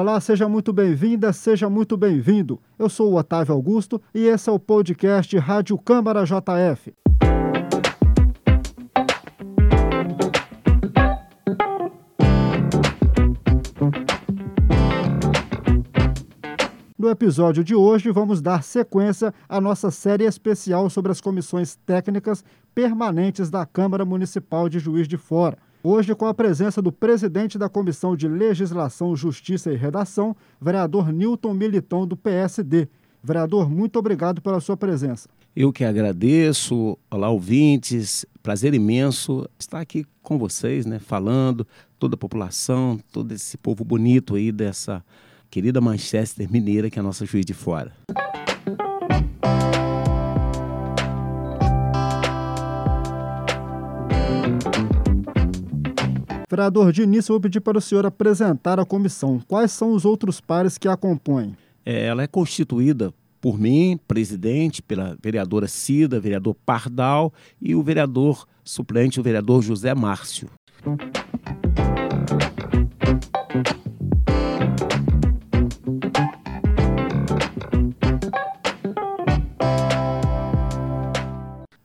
Olá, seja muito bem-vinda, seja muito bem-vindo. Eu sou o Otávio Augusto e esse é o podcast Rádio Câmara JF. No episódio de hoje, vamos dar sequência à nossa série especial sobre as comissões técnicas permanentes da Câmara Municipal de Juiz de Fora. Hoje, com a presença do presidente da Comissão de Legislação, Justiça e Redação, vereador Newton Militão, do PSD. Vereador, muito obrigado pela sua presença. Eu que agradeço. Olá, ouvintes. Prazer imenso estar aqui com vocês, né, falando, toda a população, todo esse povo bonito aí dessa querida Manchester Mineira, que é a nossa juiz de fora. Vereador, de início eu vou pedir para o senhor apresentar a comissão. Quais são os outros pares que a compõem? É, ela é constituída por mim, presidente, pela vereadora Cida, vereador Pardal e o vereador suplente, o vereador José Márcio.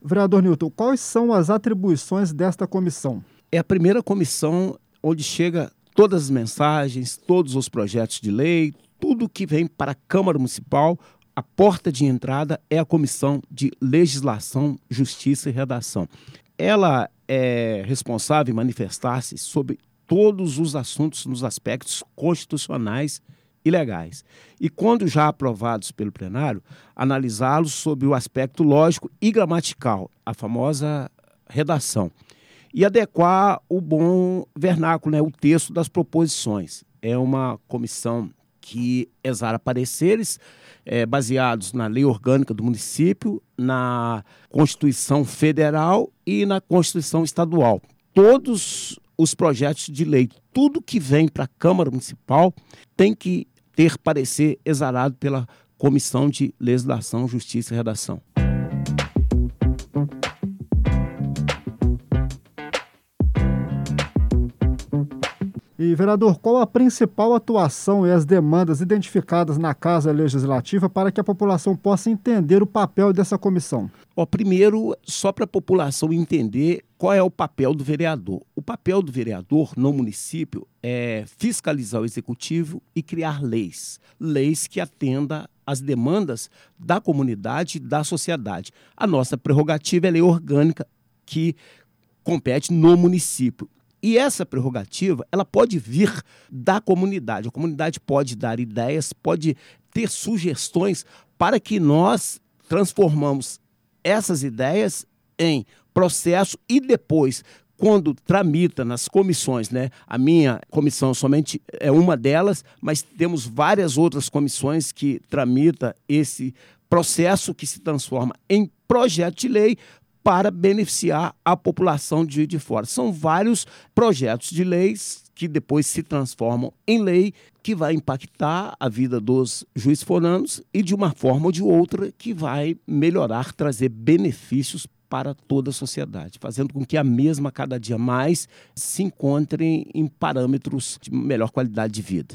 Vereador Newton, quais são as atribuições desta comissão? É a primeira comissão onde chega todas as mensagens, todos os projetos de lei, tudo que vem para a Câmara Municipal, a porta de entrada é a Comissão de Legislação, Justiça e Redação. Ela é responsável em manifestar-se sobre todos os assuntos nos aspectos constitucionais e legais. E quando já aprovados pelo plenário, analisá-los sob o aspecto lógico e gramatical, a famosa redação e adequar o bom vernáculo, né, o texto das proposições. É uma comissão que exara pareceres é, baseados na lei orgânica do município, na Constituição Federal e na Constituição Estadual. Todos os projetos de lei, tudo que vem para a Câmara Municipal tem que ter parecer exarado pela Comissão de Legislação, Justiça e Redação. E, vereador, qual a principal atuação e as demandas identificadas na Casa Legislativa para que a população possa entender o papel dessa comissão? Ó, primeiro, só para a população entender qual é o papel do vereador. O papel do vereador no município é fiscalizar o executivo e criar leis. Leis que atenda às demandas da comunidade e da sociedade. A nossa prerrogativa é lei orgânica que compete no município. E essa prerrogativa, ela pode vir da comunidade. A comunidade pode dar ideias, pode ter sugestões para que nós transformamos essas ideias em processo e depois quando tramita nas comissões, né? A minha comissão somente é uma delas, mas temos várias outras comissões que tramita esse processo que se transforma em projeto de lei para beneficiar a população de de Fora. São vários projetos de leis que depois se transformam em lei que vai impactar a vida dos juiz foranos e de uma forma ou de outra que vai melhorar, trazer benefícios para toda a sociedade, fazendo com que a mesma cada dia mais se encontre em parâmetros de melhor qualidade de vida.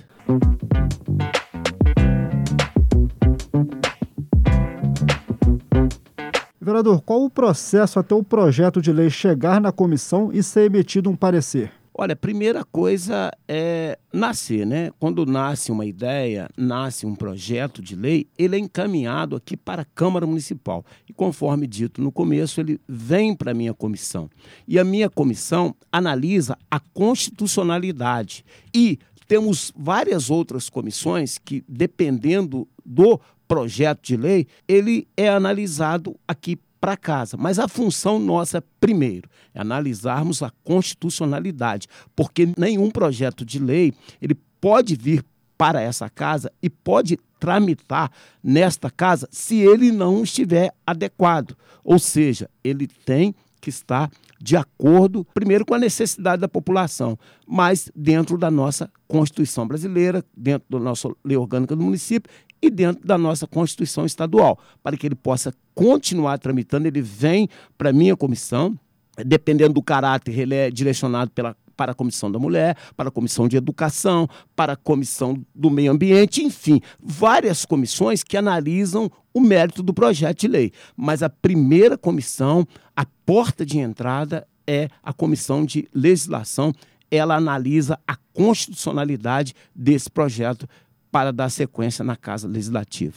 Vereador, qual o processo até o projeto de lei chegar na comissão e ser emitido um parecer? Olha, primeira coisa é nascer, né? Quando nasce uma ideia, nasce um projeto de lei, ele é encaminhado aqui para a Câmara Municipal. E conforme dito no começo, ele vem para a minha comissão. E a minha comissão analisa a constitucionalidade. E temos várias outras comissões que, dependendo do projeto de lei, ele é analisado aqui para casa. Mas a função nossa, primeiro, é analisarmos a constitucionalidade, porque nenhum projeto de lei ele pode vir para essa casa e pode tramitar nesta casa se ele não estiver adequado. Ou seja, ele tem que estar de acordo, primeiro, com a necessidade da população, mas dentro da nossa Constituição brasileira, dentro da nossa lei orgânica do município e dentro da nossa Constituição estadual, para que ele possa continuar tramitando. Ele vem para a minha comissão, dependendo do caráter, ele é direcionado pela para a Comissão da Mulher, para a Comissão de Educação, para a Comissão do Meio Ambiente, enfim, várias comissões que analisam o mérito do projeto de lei. Mas a primeira comissão, a porta de entrada, é a Comissão de Legislação. Ela analisa a constitucionalidade desse projeto para dar sequência na Casa Legislativa.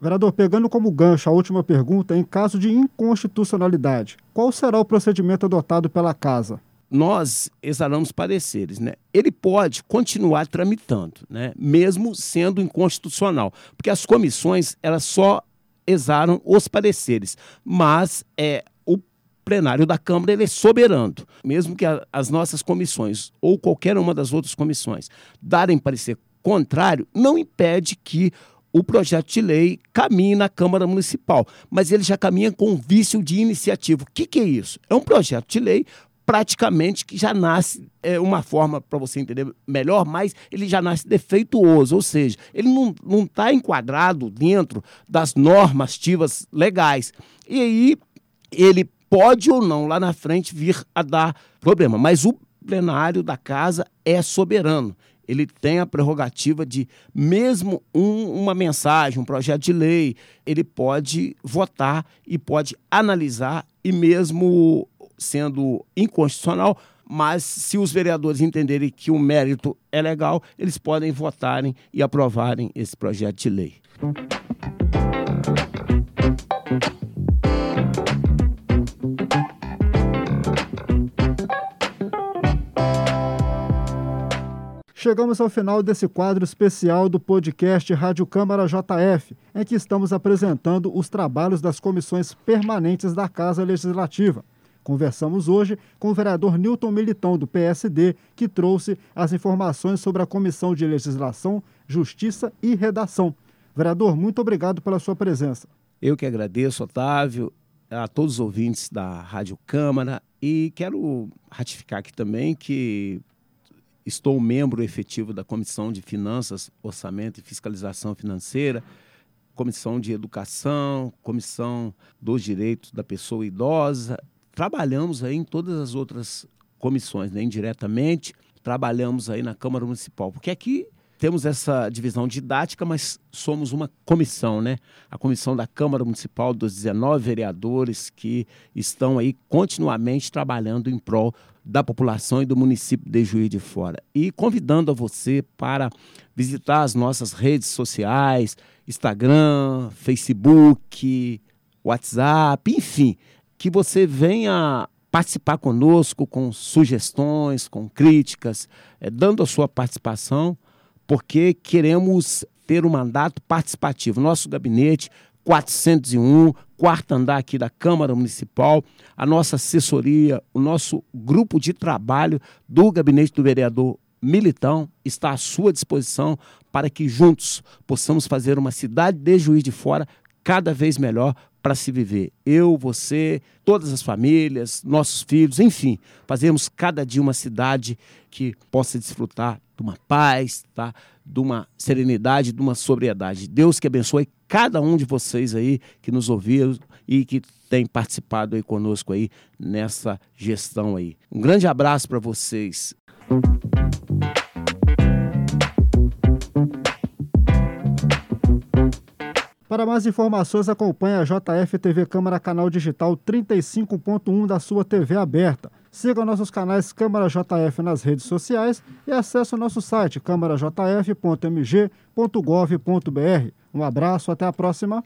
Vereador, pegando como gancho a última pergunta, em caso de inconstitucionalidade, qual será o procedimento adotado pela Casa? Nós exalamos pareceres, né? Ele pode continuar tramitando, né? Mesmo sendo inconstitucional, porque as comissões elas só exaram os pareceres, mas é plenário da Câmara ele é soberano, mesmo que a, as nossas comissões ou qualquer uma das outras comissões darem parecer contrário, não impede que o projeto de lei caminha na Câmara Municipal, mas ele já caminha com vício de iniciativa. O que, que é isso? É um projeto de lei praticamente que já nasce, é uma forma para você entender melhor, mas ele já nasce defeituoso, ou seja, ele não está enquadrado dentro das normativas legais. E aí ele pode ou não lá na frente vir a dar problema, mas o plenário da casa é soberano ele tem a prerrogativa de, mesmo um, uma mensagem, um projeto de lei, ele pode votar e pode analisar, e mesmo sendo inconstitucional, mas se os vereadores entenderem que o mérito é legal, eles podem votarem e aprovarem esse projeto de lei. Chegamos ao final desse quadro especial do podcast Rádio Câmara JF, em que estamos apresentando os trabalhos das comissões permanentes da Casa Legislativa. Conversamos hoje com o vereador Newton Militão, do PSD, que trouxe as informações sobre a Comissão de Legislação, Justiça e Redação. Vereador, muito obrigado pela sua presença. Eu que agradeço, Otávio, a todos os ouvintes da Rádio Câmara e quero ratificar aqui também que Estou membro efetivo da Comissão de Finanças, Orçamento e Fiscalização Financeira, Comissão de Educação, Comissão dos Direitos da Pessoa Idosa. Trabalhamos aí em todas as outras comissões, né? indiretamente, trabalhamos aí na Câmara Municipal, porque aqui temos essa divisão didática, mas somos uma comissão, né? A comissão da Câmara Municipal dos 19 vereadores que estão aí continuamente trabalhando em prol da população e do município de Juiz de Fora. E convidando a você para visitar as nossas redes sociais, Instagram, Facebook, WhatsApp, enfim, que você venha participar conosco com sugestões, com críticas, é, dando a sua participação porque queremos ter um mandato participativo. Nosso gabinete 401, quarto andar aqui da Câmara Municipal, a nossa assessoria, o nosso grupo de trabalho do gabinete do vereador Militão está à sua disposição para que juntos possamos fazer uma cidade de Juiz de Fora cada vez melhor para se viver. Eu, você, todas as famílias, nossos filhos, enfim, fazemos cada dia uma cidade que possa desfrutar de uma paz, tá? de uma serenidade, de uma sobriedade. Deus que abençoe cada um de vocês aí que nos ouviram e que tem participado aí conosco aí nessa gestão aí. Um grande abraço para vocês. Para mais informações, acompanhe a JF TV Câmara Canal Digital 35.1 da sua TV aberta. Siga nossos canais Câmara JF nas redes sociais e acesse o nosso site câmarajf.mg.gov.br. Um abraço, até a próxima.